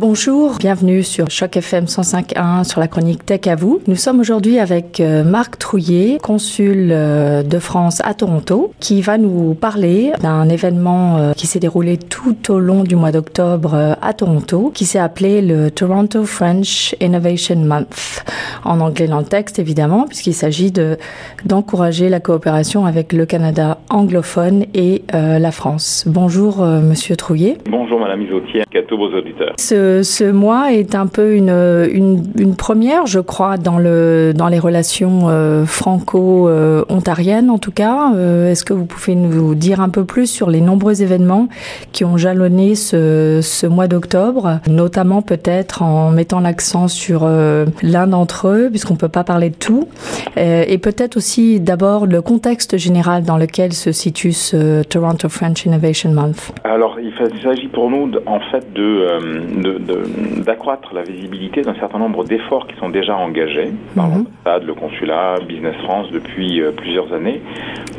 Bonjour, bienvenue sur Choc FM 105.1 sur la chronique Tech à vous. Nous sommes aujourd'hui avec euh, Marc Trouillet, consul euh, de France à Toronto, qui va nous parler d'un événement euh, qui s'est déroulé tout au long du mois d'octobre à Toronto, qui s'est appelé le Toronto French Innovation Month. En anglais dans le texte, évidemment, puisqu'il s'agit de, d'encourager la coopération avec le Canada anglophone et la France. Bonjour, monsieur Trouillet. Bonjour, madame Isotier, à tous vos auditeurs. Ce ce, mois est un peu une, une, première, je crois, dans, le, dans les relations euh, franco-ontariennes, en tout cas. Euh, est-ce que vous pouvez nous dire un peu plus sur les nombreux événements qui ont jalonné ce, ce mois d'octobre, notamment peut-être en mettant l'accent sur euh, l'un d'entre eux, puisqu'on peut pas parler de tout, et peut-être aussi d'abord le contexte général dans lequel se situe ce Toronto French Innovation Month. Alors, il s'agit pour nous, en fait, de d'accroître la visibilité d'un certain nombre d'efforts qui sont déjà engagés par mhm. l'ambassade, le consulat, Business France depuis euh, plusieurs années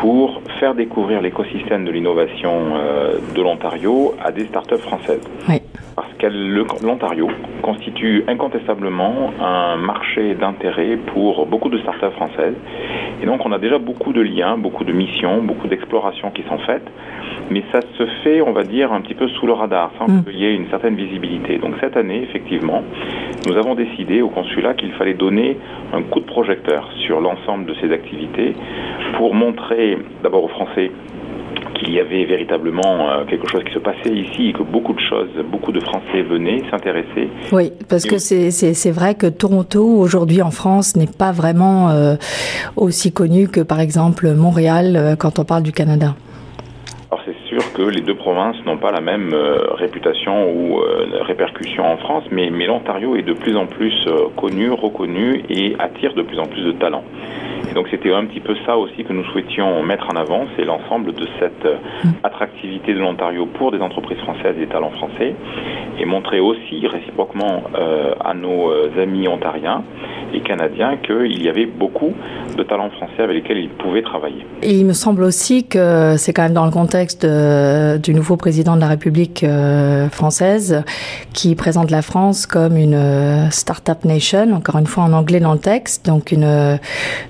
pour faire découvrir l'écosystème de l'innovation euh, de l'Ontario à des startups françaises. Parce que l'Ontario constitue incontestablement un marché d'intérêt pour beaucoup de startups françaises. Et donc on a déjà beaucoup de liens, beaucoup de missions, beaucoup d'explorations qui sont faites mais ça se fait, on va dire, un petit peu sous le radar, sans mm. qu'il y ait une certaine visibilité. Donc cette année, effectivement, nous avons décidé au consulat qu'il fallait donner un coup de projecteur sur l'ensemble de ces activités pour montrer d'abord aux Français qu'il y avait véritablement euh, quelque chose qui se passait ici et que beaucoup de choses, beaucoup de Français venaient s'intéresser. Oui, parce que c'est vrai que Toronto, aujourd'hui en France, n'est pas vraiment euh, aussi connu que par exemple Montréal euh, quand on parle du Canada que les deux provinces n'ont pas la même euh, réputation ou euh, répercussion en France, mais, l'Ontario est de plus en plus euh, connu, reconnu et attire de plus en plus de talents. Et donc c'était un petit peu ça aussi que nous souhaitions mettre en avant, c'est l'ensemble de cette attractivité de l'Ontario pour des entreprises françaises et des talents français, et montrer aussi réciproquement à nos amis ontariens et canadiens qu'il y avait beaucoup de talents français avec lesquels ils pouvaient travailler. Et il me semble aussi que c'est quand même dans le contexte du nouveau président de la République euh, française qui présente la France comme une euh, start-up nation, encore une fois en anglais dans le texte, donc une,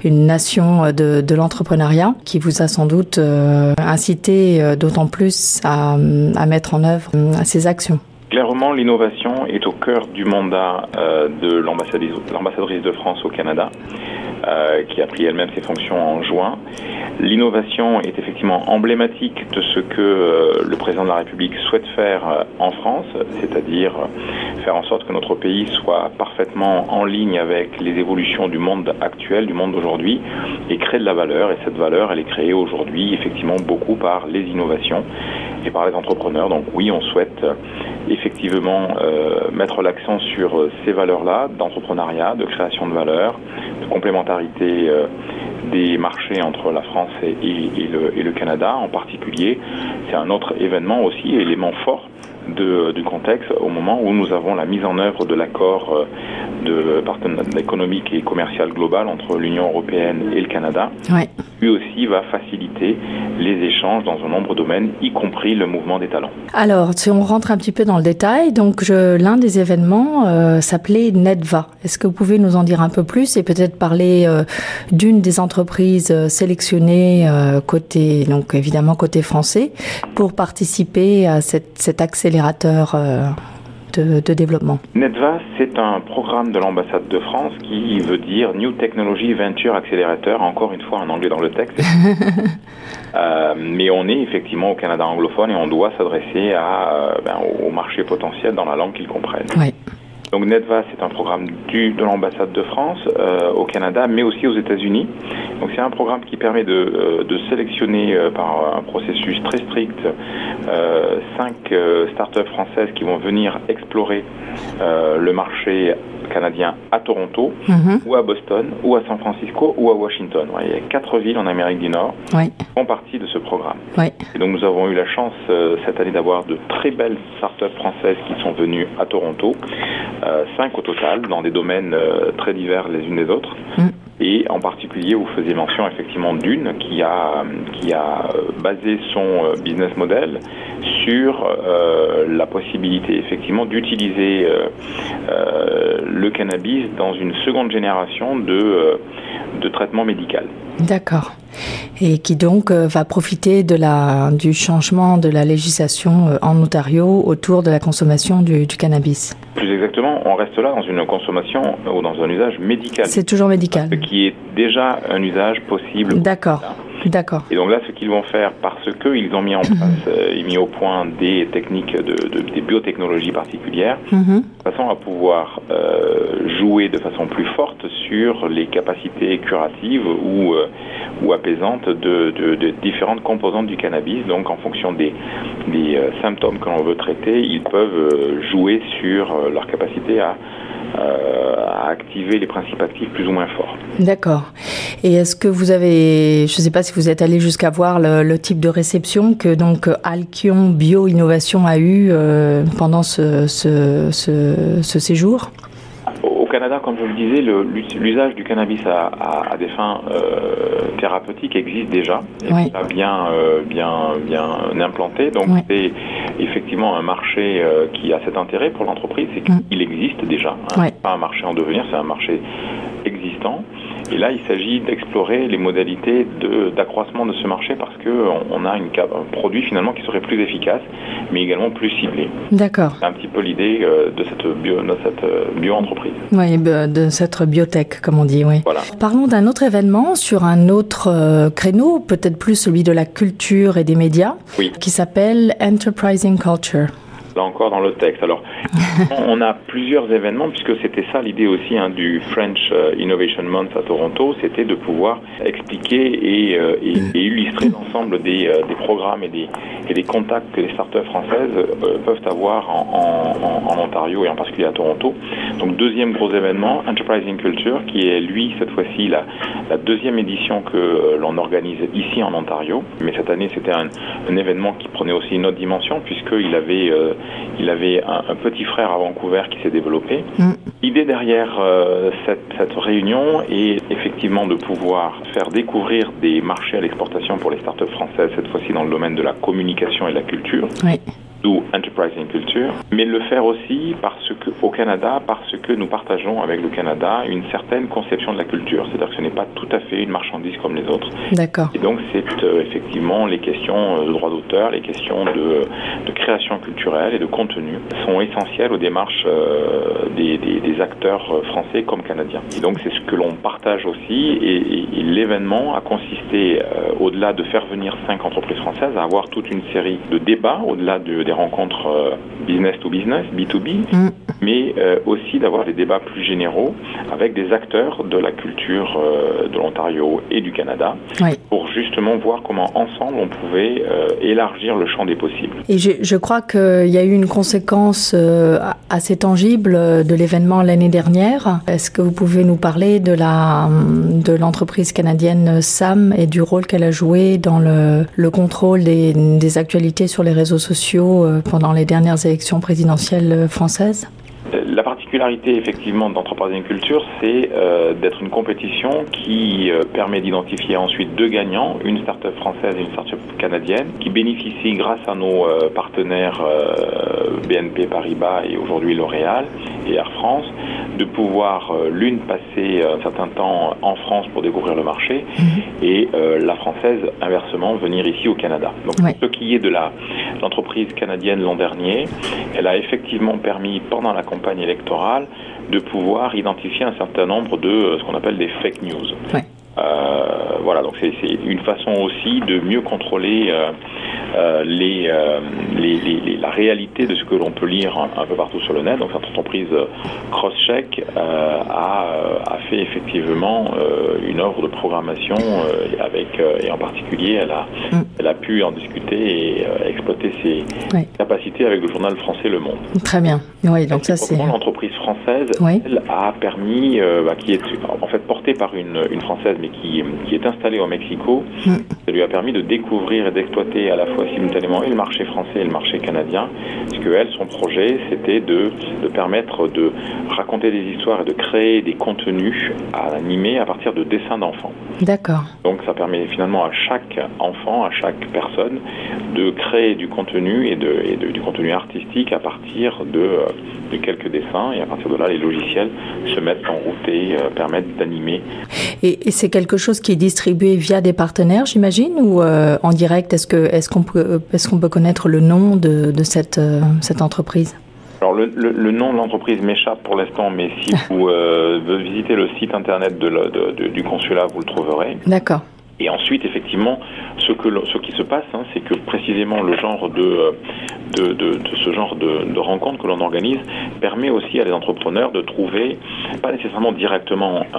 une nation de, l'entrepreneuriat qui vous a sans doute euh, incité d'autant plus à, à mettre en œuvre ces actions. Clairement, l'innovation est au cœur du mandat euh, de l'ambassadrice de France au Canada, euh, qui a pris elle-même ses fonctions en juin. L'innovation est effectivement emblématique de ce que euh, le président de la République souhaite faire en France, c'est-à-dire faire en sorte que notre pays soit parfaitement en ligne avec les évolutions du monde actuel, du monde d'aujourd'hui, et créer de la valeur. Et cette valeur, elle est créée aujourd'hui effectivement beaucoup par les innovations et par les entrepreneurs. Donc oui, on souhaite effectivement euh, mettre l'accent sur euh, ces valeurs-là d'entrepreneuriat, de création de valeur, de complémentarité euh, des marchés entre la France et, le, Canada en particulier. C'est un autre événement aussi, élément fort du contexte au moment où nous avons la mise en œuvre de l'accord euh, de partenariat économique et commercial global entre l'Union européenne et le Canada. Ouais. Lui aussi va faciliter les échanges dans un nombre de domaines, y compris le mouvement des talents. Alors, si on rentre un petit peu dans le détail, donc l'un des événements euh, s'appelait Netva. Est-ce que vous pouvez nous en dire un peu plus et peut-être parler euh, d'une des entreprises euh, sélectionnées euh, côté, donc évidemment côté français, pour participer à cette, cet accélérateur de, de, développement NETVA, c'est un programme de l'ambassade de France qui veut dire New Technology Venture Accelerator, encore une fois en anglais dans le texte. euh, mais on est effectivement au Canada anglophone et on doit s'adresser à, euh, ben, au marché potentiel dans la langue qu'ils comprennent. Oui. Donc NETVA, c'est un programme du, de l'ambassade de France euh, au Canada, mais aussi aux États-Unis. Donc c'est un programme qui permet de, euh, de sélectionner euh, par un processus très strict euh, cinq startups françaises qui vont venir explorer le marché canadien à Toronto, Mhm. ou à Boston, ou à San Francisco, ou à Washington. Ouais, il y a quatre villes en Amérique du Nord Oui. qui font partie de ce programme. Oui. Et donc nous avons eu la chance cette année d'avoir de très belles startups françaises qui sont venues à Toronto, cinq au total, dans des domaines euh, très divers les unes des autres. Mm. Et en particulier, vous faisiez mention effectivement d'une qui a, qui a euh, basé son euh, business model sur la possibilité effectivement d'utiliser le cannabis dans une seconde génération de, de traitement médical. D'accord. Et qui donc va profiter de la, du changement de la législation en Ontario autour de la consommation du, du cannabis. Plus exactement, on reste là dans une consommation ou dans un usage médical. C'est toujours médical. Ce qui est déjà un usage possible. D'accord. D'accord. Et donc là, ce qu'ils vont faire, parce qu'ils ont mis en place, euh, mis au point des techniques, de, de des biotechnologies particulières, Mhm. de façon à pouvoir euh, jouer de façon plus forte sur les capacités curatives ou, euh, ou apaisantes de, de, de différentes composantes du cannabis. Donc, en fonction des, des euh, symptômes que l'on veut traiter, ils peuvent jouer sur leur capacité à activer les principes actifs plus ou moins forts. D'accord. Et est-ce que vous avez, je ne sais pas si vous êtes allé jusqu'à voir le, le, type de réception que donc Alkion Bio Innovation a eu euh, pendant ce, ce, ce, ce séjour? Au Canada, comme je le disais, l'usage du cannabis à, à, à des fins euh, thérapeutiques existe déjà, et oui. bien, euh, bien, bien implanté. Donc oui. Effectivement un marché euh, qui a cet intérêt pour l'entreprise, c'est qu'il mm. existe déjà. Hein. Pas un marché en devenir, c'est un marché existant. Et là, il s'agit d'explorer les modalités d'accroissement de, de, ce marché parce qu'on on a une, un produit finalement qui serait plus efficace, mais également plus ciblé. D'accord. C'est un petit peu l'idée euh, de cette bio, euh, bio-entreprise. Oui, de cette biotech, comme on dit, oui. Voilà. Parlons d'un autre événement sur un autre euh, créneau, peut-être plus celui de la culture et des médias, oui. qui s'appelle Enterprising Culture là encore dans le texte. Alors, on a plusieurs événements, puisque c'était ça l'idée aussi hein, du French Innovation Month à Toronto, c'était de pouvoir expliquer et, euh, et, et illustrer l'ensemble des, euh, des, programmes et des, et des, contacts que les startups françaises euh, peuvent avoir en, en, en, Ontario et en particulier à Toronto. Donc, deuxième gros événement, Enterprising Culture, qui est lui, cette fois-ci, la, la, deuxième édition que l'on organise ici en Ontario. Mais cette année, c'était un, un, événement qui prenait aussi une autre dimension, puisqu'il avait il avait un, un, petit frère à Vancouver qui s'est développé. Mm. L'idée derrière euh, cette, cette, réunion est effectivement de pouvoir faire découvrir des marchés à l'exportation pour les startups françaises, cette fois-ci dans le domaine de la communication et de la culture. Oui d'où Enterprising Culture, mais le faire aussi parce que au Canada, parce que nous partageons avec le Canada une certaine conception de la culture, c'est-à-dire que ce n'est pas tout à fait une marchandise comme les autres. D'accord. Et donc c'est euh, effectivement les questions de droit d'auteur, les questions de, de, création culturelle et de contenu sont essentielles aux démarches euh, des, des, des, acteurs français comme canadiens. Et donc c'est ce que l'on partage aussi et, et, et l'événement a consisté euh, au-delà de faire venir cinq entreprises françaises à avoir toute une série de débats au-delà de, des rencontres euh, business to business, B2B, mm. mais euh, aussi d'avoir des débats plus généraux avec des acteurs de la culture euh, de l'Ontario et du Canada oui. pour justement voir comment ensemble on pouvait élargir le champ des possibles. Et je, je crois qu'il y a eu une conséquence assez tangible de l'événement l'année dernière. Est-ce que vous pouvez nous parler de la de l'entreprise canadienne SAM et du rôle qu'elle a joué dans le, le contrôle des, des actualités sur les réseaux sociaux pendant les dernières élections présidentielles françaises la particularité effectivement d'Entreprising Culture, c'est euh, d'être une compétition qui euh, permet d'identifier ensuite deux gagnants, une start-up française et une start-up canadienne, qui bénéficient grâce à nos euh, partenaires BNP Paribas et aujourd'hui L'Oréal et Air France, de pouvoir l'une passer un certain temps en France pour découvrir le marché Mhm. et la française inversement venir ici au Canada. Donc ouais. ce qui est de la l'entreprise canadienne l'an dernier, elle a effectivement permis pendant la campagne électorale de pouvoir identifier un certain nombre de euh, ce qu'on appelle des fake news. Ouais. Euh, voilà, donc c'est une façon aussi de mieux contrôler euh, euh, les, les, les, la réalité de ce que l'on peut lire un, un, peu partout sur le net. Donc cette entreprise CrossCheck a, a, fait effectivement une œuvre de programmation avec et en particulier elle a, mm. elle a pu en discuter et exploiter ses capacités avec le journal français Le Monde. Très bien. Oui, donc ça c'est l'entreprise française oui. elle a permis bah, qui est en fait portée par une, une française mais qui, qui, est installé au Mexico, mm. ça lui a permis de découvrir et d'exploiter à la fois fois simultanément et le marché français et le marché canadien, puisque elle, son projet, c'était de, de permettre de raconter des histoires et de créer des contenus à animer à partir de dessins d'enfants. D'accord. Donc ça permet finalement à chaque enfant, à chaque personne, de créer du contenu et, de, et de, du contenu artistique à partir de, euh, de, quelques dessins. Et à partir de là, les logiciels se mettent en route et euh, permettent d'animer. Et, et c'est quelque chose qui est distribué via des partenaires, j'imagine, ou euh, en direct? Est-ce qu'on peut est-ce qu'on peut connaître le nom de, de cette euh, cette entreprise? Alors le, le, le, nom de l'entreprise m'échappe pour l'instant, mais si vous euh, visitez le site internet de la, de, de, du consulat, vous le trouverez. D'accord. Et ensuite, effectivement, ce, que, ce qui se passe, hein, c'est que précisément le genre de, de, de, de ce genre de, de rencontre que l'on organise permet aussi à les entrepreneurs de trouver, pas nécessairement directement un,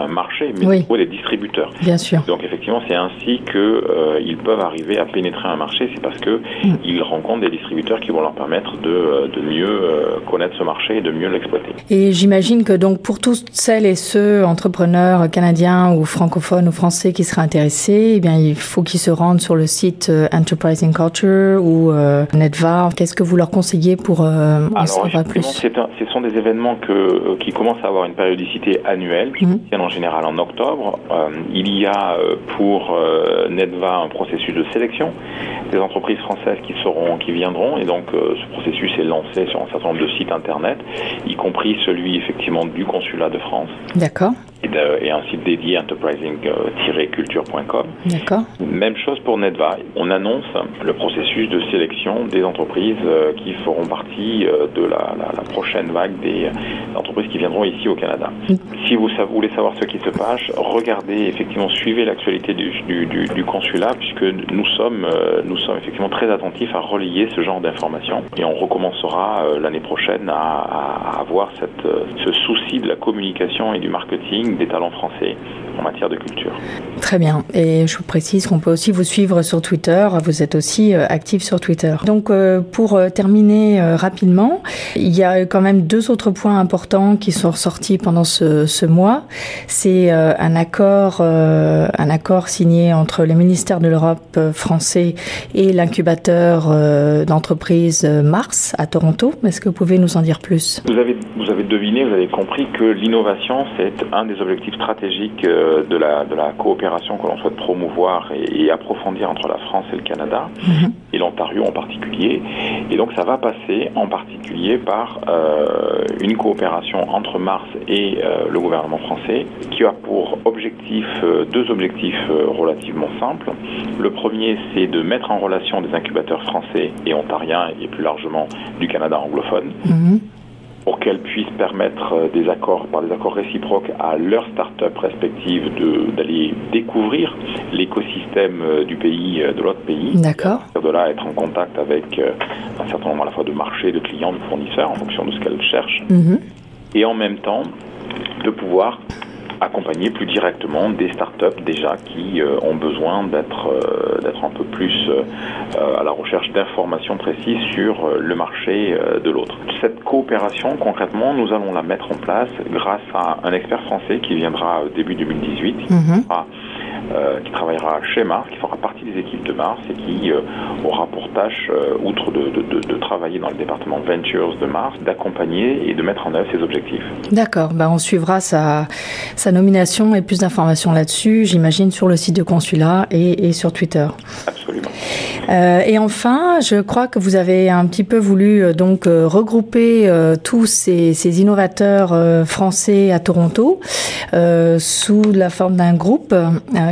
un, un marché, mais Oui. trouver des distributeurs. Bien sûr. Donc effectivement, c'est ainsi que euh, ils peuvent arriver à pénétrer un marché. C'est parce que Mm. ils rencontrent des distributeurs qui vont leur permettre de, euh, de mieux euh, connaître ce marché et de mieux l'exploiter. Et j'imagine que donc pour tous celles et ceux entrepreneurs canadiens ou francophones ou français qui seraient intéressés, eh bien il faut qu'ils se rendent sur le site euh, Enterprising Culture ou euh, Netvar. Qu'est-ce que vous leur conseillez pour euh, en savoir plus un- ce sont des événements que, qui commencent à avoir une périodicité annuelle, qui se tiennent en général en octobre. Euh, il y a pour euh, Netva un processus de sélection des entreprises françaises qui seront, qui viendront, et donc ce processus est lancé sur un certain nombre de sites internet, y compris celui effectivement du consulat de France D'accord, et, de- et un site dédié enterprising-culture.com. d'accord, Même chose pour Netva. On annonce le processus de sélection des entreprises euh, qui feront partie euh, de la, la- la prochaine vague des euh, entreprises qui viendront ici au Canada. Mm. Si vous voulez savoir ce qui se passe, regardez effectivement, suivez l'actualité du, du- du- du consulat puisque nous sommes, euh, nous sommes effectivement très attentifs à relayer ce genre d'informations et on recommencera euh, l'année prochaine à, avoir cette, euh, ce souci de la communication et du marketing des talents français en matière de culture. très bien. Et je vous précise qu'on peut aussi vous suivre sur Twitter. Vous êtes aussi euh, actif sur Twitter. Donc euh, pour euh, terminer rapidement, il y a quand même deux autres points importants qui sont ressortis pendant ce, ce mois. C'est un accord, un accord signé entre le ministère de l'Europe français et l'incubateur d'entreprise Mars à Toronto. Est-ce que vous pouvez nous en dire plus? Vous avez, vous avez deviné, vous avez compris que l'innovation, c'est un des objectifs stratégiques euh, de la, de la coopération que l'on souhaite promouvoir et, et approfondir entre la France et le Canada, Mhm. et l'Ontario en particulier. Et donc ça va passer en particulier par euh, une coopération entre Mars et euh, le gouvernement français, qui a pour objectif euh, deux objectifs relativement simples. Le premier, c'est de mettre en relation des incubateurs français et ontariens, et plus largement du Canada anglophone, Mhm. Pour qu'elles puissent permettre euh, des accords, par des accords réciproques à leurs start-up respectives de- d'aller découvrir l'écosystème euh, du pays, euh, de l'autre pays. D'accord. De là, être en contact avec un certain nombre à la fois de marchés, de clients, de fournisseurs en fonction de ce qu'elles cherchent. Mhm. Et en même temps, de pouvoir accompagner plus directement des startups déjà qui euh, ont besoin d'être euh, d'être un peu plus euh, à la recherche d'informations précises sur le marché de l'autre. Cette coopération, concrètement, nous allons la mettre en place grâce à un expert français qui viendra début 2018, Mhm. à, euh, qui travaillera chez Mars, qui fera partie des équipes de Mars et qui euh, aura pour tâche, euh, outre de, de, de, de travailler dans le département Ventures de Mars, d'accompagner et de mettre en œuvre ses objectifs. D'accord, bah on suivra sa, sa nomination et plus d'informations là-dessus, j'imagine, sur le site de consulat et, et sur Twitter. Absolument. Et enfin, je crois que vous avez un petit peu voulu donc regrouper tous ces, ces innovateurs français à Toronto sous la forme d'un groupe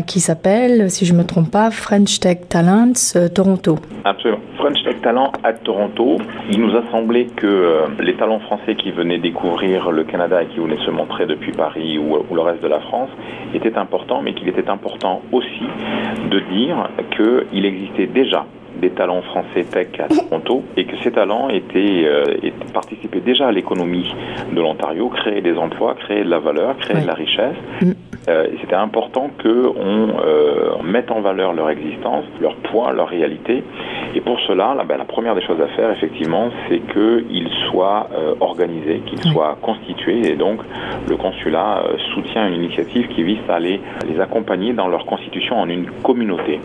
qui s'appelle, si je me trompe pas, French Tech Talents euh, Toronto. Absolument. French Tech Talent à Toronto, il nous a semblé que euh, les talents français qui venaient découvrir le Canada et qui venaient se montrer depuis Paris ou, ou le reste de la France étaient importants, mais qu'il était important aussi de dire qu'il existait déjà des talents français tech à Toronto et que ces talents étaient, euh, étaient- participaient déjà à l'économie de l'Ontario, créaient des emplois, créaient de la valeur, créaient Oui. de la richesse. Mm. Euh, C'était important qu'on euh, mette en valeur leur existence, leur poids, leur réalité Et pour cela, la, ben, la première des choses à faire, effectivement, c'est qu'il soit euh, organisé, qu'il soit constitué. Et donc, le consulat euh, soutient une initiative qui vise à les, les accompagner dans leur constitution en une communauté.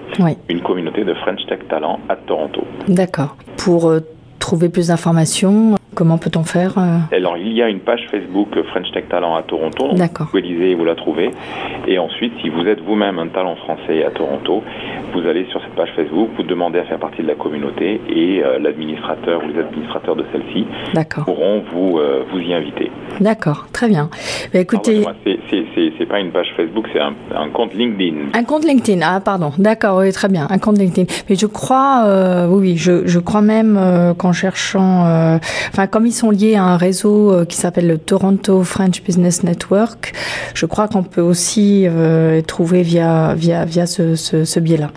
Une communauté de French Tech Talent à Toronto. D'accord. Pour trouver plus d'informations, Comment peut-on faire euh Alors, il y a une page Facebook French Tech Talent à Toronto. D'accord. Vous pouvez vous la trouvez. Et ensuite, si vous êtes vous-même un talent français à Toronto, vous allez sur cette page Facebook, vous demandez à faire partie de la communauté et euh, l'administrateur ou les administrateurs de celle-ci pourront vous, euh, vous y inviter. D'accord, très bien. Mais écoutez, c'est pas une page Facebook, c'est un, un, compte LinkedIn. Un compte LinkedIn, ah pardon, d'accord, oui, très bien, un compte LinkedIn. Mais je crois, oui, je, je crois même qu'en cherchant, enfin comme ils sont liés à un réseau euh, qui s'appelle le Toronto French Business Network, je crois qu'on peut aussi euh, trouver via via via ce, ce, ce biais-là.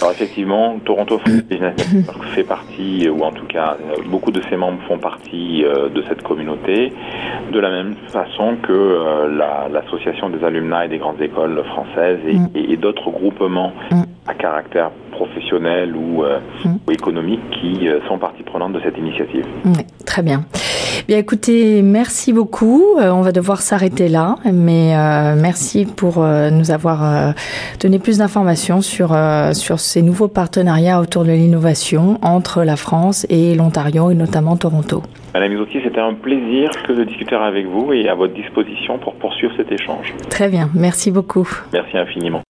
Alors effectivement, Toronto French Business Network fait partie, ou en tout cas, euh, beaucoup de ses membres font partie de cette communauté, de la même façon que l'association des alumni des grandes écoles françaises et, mm. et, d'autres groupements mm. à caractère professionnels ou, euh, mm. ou économiques qui euh, sont partie prenante de cette initiative. Oui, très bien. Bien écoutez, merci beaucoup. Euh, on va devoir s'arrêter là, mais merci pour nous avoir donné plus d'informations sur, sur ces nouveaux partenariats autour de l'innovation entre la France et l'Ontario et notamment Toronto. Madame Isotti, c'était un plaisir que de discuter avec vous et à votre disposition pour poursuivre cet échange. Très bien, merci beaucoup. Merci infiniment.